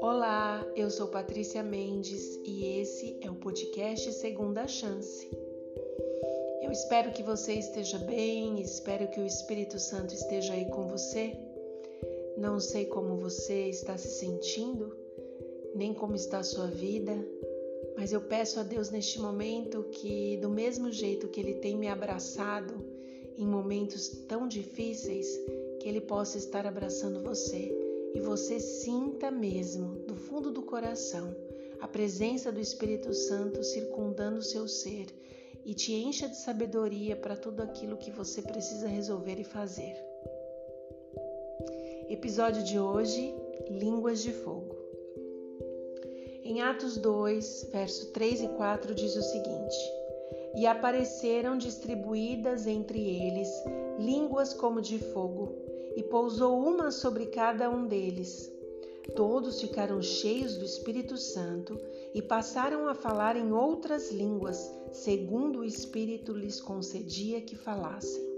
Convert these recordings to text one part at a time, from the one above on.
Olá, eu sou Patrícia Mendes e esse é o podcast Segunda Chance. Eu espero que você esteja bem, espero que o Espírito Santo esteja aí com você. Não sei como você está se sentindo, nem como está a sua vida, mas eu peço a Deus neste momento que, do mesmo jeito que Ele tem me abraçado em momentos tão difíceis, que Ele possa estar abraçando você e você sinta mesmo, do fundo do coração, a presença do Espírito Santo circundando o seu ser e te encha de sabedoria para tudo aquilo que você precisa resolver e fazer. Episódio de hoje: Línguas de Fogo. Em Atos 2, verso 3 e 4 diz o seguinte: E apareceram distribuídas entre eles línguas como de fogo, e pousou uma sobre cada um deles. Todos ficaram cheios do Espírito Santo e passaram a falar em outras línguas, segundo o Espírito lhes concedia que falassem.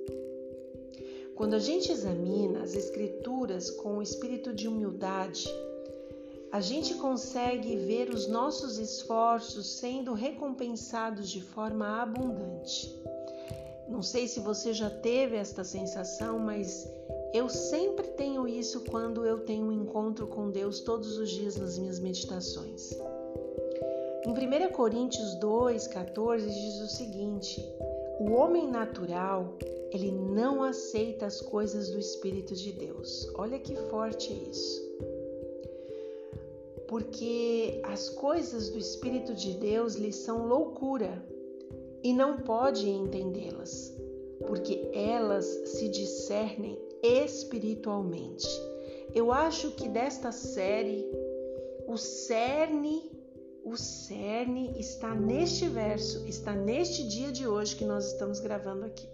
Quando a gente examina as Escrituras com o espírito de humildade, a gente consegue ver os nossos esforços sendo recompensados de forma abundante. Não sei se você já teve esta sensação, mas eu sempre tenho isso quando eu tenho um encontro com Deus todos os dias nas minhas meditações. Em 1 Coríntios 2,14 diz o seguinte: o homem natural, ele não aceita as coisas do Espírito de Deus. Olha que forte é isso porque as coisas do Espírito de Deus lhe são loucura e não pode entendê-las, porque elas se discernem espiritualmente. Eu acho que desta série o cerne, o cerne está neste verso, está neste dia de hoje que nós estamos gravando aqui.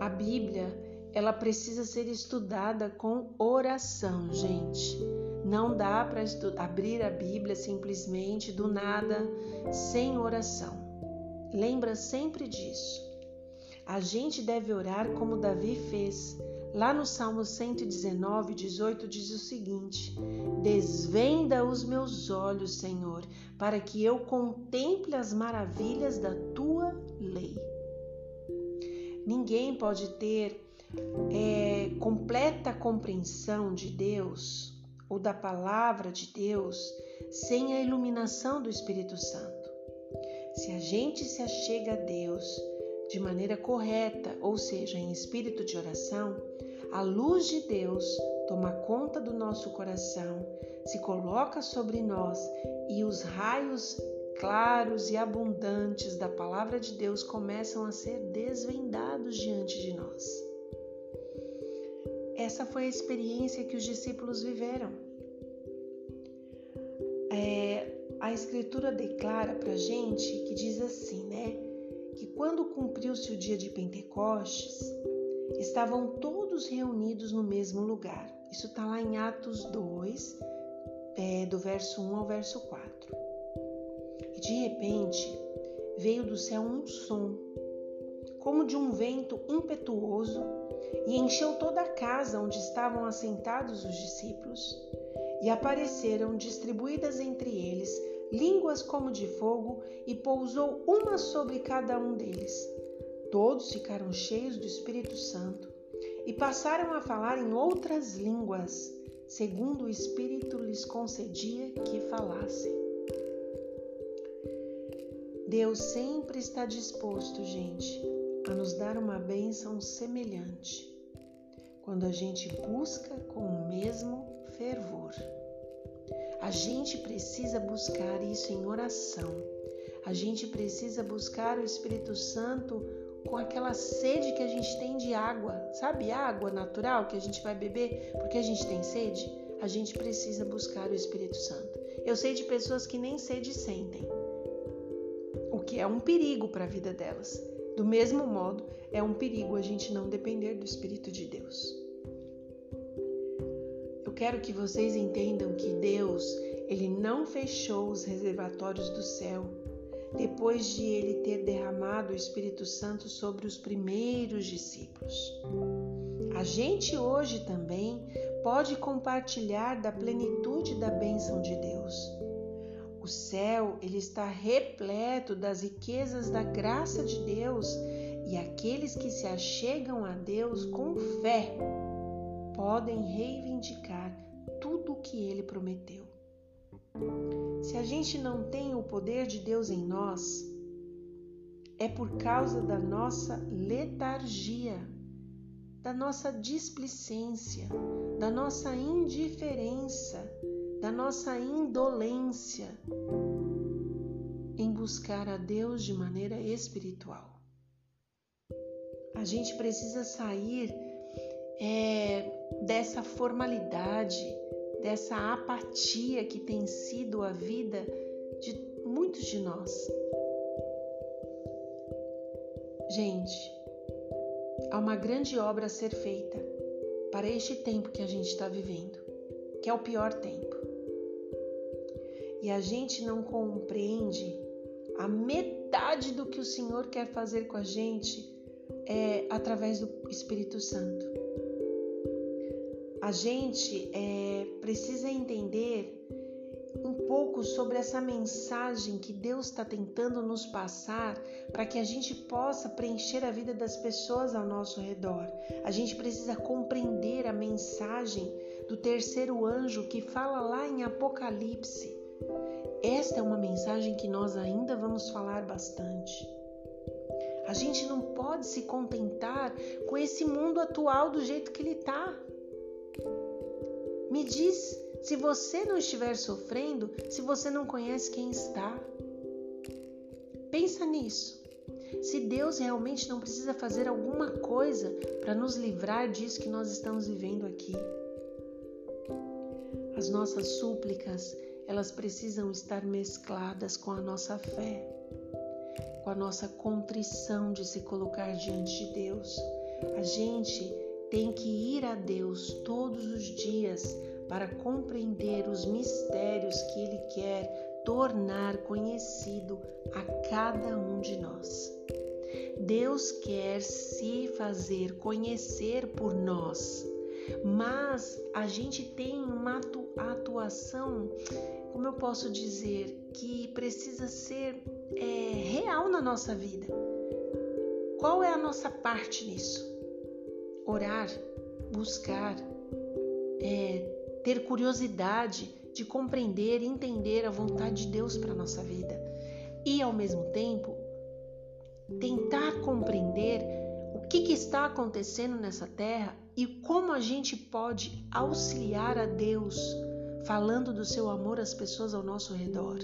A Bíblia ela precisa ser estudada com oração, gente. Não dá para abrir a Bíblia simplesmente do nada, sem oração. Lembra sempre disso. A gente deve orar como Davi fez. Lá no Salmo 119, 18 diz o seguinte: Desvenda os meus olhos, Senhor, para que eu contemple as maravilhas da tua lei. Ninguém pode ter é, completa compreensão de Deus ou da palavra de Deus sem a iluminação do Espírito Santo. Se a gente se achega a Deus de maneira correta, ou seja, em espírito de oração, a luz de Deus toma conta do nosso coração, se coloca sobre nós e os raios claros e abundantes da palavra de Deus começam a ser desvendados diante de nós. Essa foi a experiência que os discípulos viveram. É, a Escritura declara para gente que diz assim, né? Que quando cumpriu-se o dia de Pentecostes, estavam todos reunidos no mesmo lugar. Isso está lá em Atos 2, é, do verso 1 ao verso 4. E de repente veio do céu um som, como de um vento impetuoso e encheu toda a casa onde estavam assentados os discípulos, e apareceram distribuídas entre eles línguas como de fogo, e pousou uma sobre cada um deles. Todos ficaram cheios do Espírito Santo e passaram a falar em outras línguas, segundo o Espírito lhes concedia que falassem. Deus sempre está disposto, gente, a nos dar uma bênção semelhante quando a gente busca com o mesmo fervor. A gente precisa buscar isso em oração. A gente precisa buscar o Espírito Santo com aquela sede que a gente tem de água, sabe? Água natural que a gente vai beber porque a gente tem sede. A gente precisa buscar o Espírito Santo. Eu sei de pessoas que nem sede sentem, o que é um perigo para a vida delas. Do mesmo modo, é um perigo a gente não depender do Espírito de Deus. Eu quero que vocês entendam que Deus, ele não fechou os reservatórios do céu depois de ele ter derramado o Espírito Santo sobre os primeiros discípulos. A gente hoje também pode compartilhar da plenitude da bênção de Deus. O céu ele está repleto das riquezas da graça de Deus e aqueles que se achegam a Deus com fé podem reivindicar tudo o que ele prometeu. Se a gente não tem o poder de Deus em nós, é por causa da nossa letargia, da nossa displicência, da nossa indiferença, da nossa indolência em buscar a Deus de maneira espiritual. A gente precisa sair é, dessa formalidade, dessa apatia que tem sido a vida de muitos de nós. Gente, há uma grande obra a ser feita para este tempo que a gente está vivendo, que é o pior tempo. E a gente não compreende a metade do que o Senhor quer fazer com a gente é, através do Espírito Santo. A gente é, precisa entender um pouco sobre essa mensagem que Deus está tentando nos passar para que a gente possa preencher a vida das pessoas ao nosso redor. A gente precisa compreender a mensagem do terceiro anjo que fala lá em Apocalipse. Esta é uma mensagem que nós ainda vamos falar bastante. A gente não pode se contentar com esse mundo atual do jeito que ele está. Me diz se você não estiver sofrendo, se você não conhece quem está. Pensa nisso. Se Deus realmente não precisa fazer alguma coisa para nos livrar disso que nós estamos vivendo aqui. As nossas súplicas, elas precisam estar mescladas com a nossa fé, com a nossa contrição de se colocar diante de Deus. A gente tem que ir a Deus todos os dias para compreender os mistérios que Ele quer tornar conhecido a cada um de nós. Deus quer se fazer conhecer por nós, mas a gente tem uma atuação, como eu posso dizer, que precisa ser é, real na nossa vida. Qual é a nossa parte nisso? orar, buscar, é, ter curiosidade de compreender e entender a vontade de Deus para nossa vida. E ao mesmo tempo, tentar compreender o que, que está acontecendo nessa terra e como a gente pode auxiliar a Deus falando do seu amor às pessoas ao nosso redor.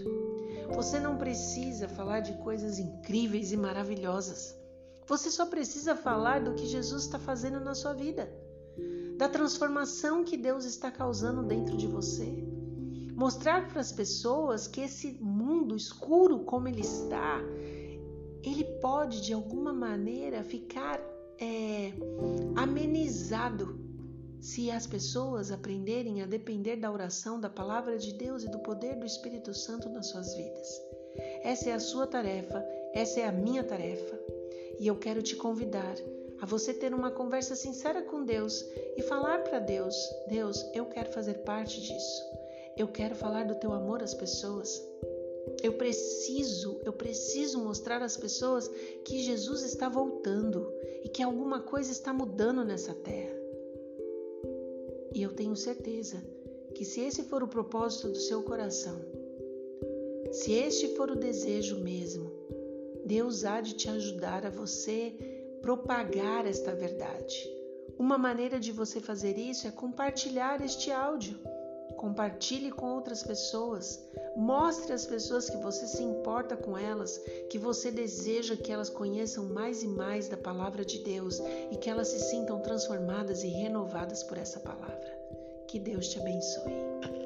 Você não precisa falar de coisas incríveis e maravilhosas. Você só precisa falar do que Jesus está fazendo na sua vida, da transformação que Deus está causando dentro de você. Mostrar para as pessoas que esse mundo escuro como ele está, ele pode de alguma maneira ficar é, amenizado se as pessoas aprenderem a depender da oração, da palavra de Deus e do poder do Espírito Santo nas suas vidas. Essa é a sua tarefa, essa é a minha tarefa. E eu quero te convidar a você ter uma conversa sincera com Deus e falar para Deus: Deus, eu quero fazer parte disso. Eu quero falar do teu amor às pessoas. Eu preciso, eu preciso mostrar às pessoas que Jesus está voltando e que alguma coisa está mudando nessa terra. E eu tenho certeza que se esse for o propósito do seu coração, se este for o desejo mesmo, Deus há de te ajudar a você propagar esta verdade. Uma maneira de você fazer isso é compartilhar este áudio. Compartilhe com outras pessoas. Mostre às pessoas que você se importa com elas, que você deseja que elas conheçam mais e mais da palavra de Deus e que elas se sintam transformadas e renovadas por essa palavra. Que Deus te abençoe.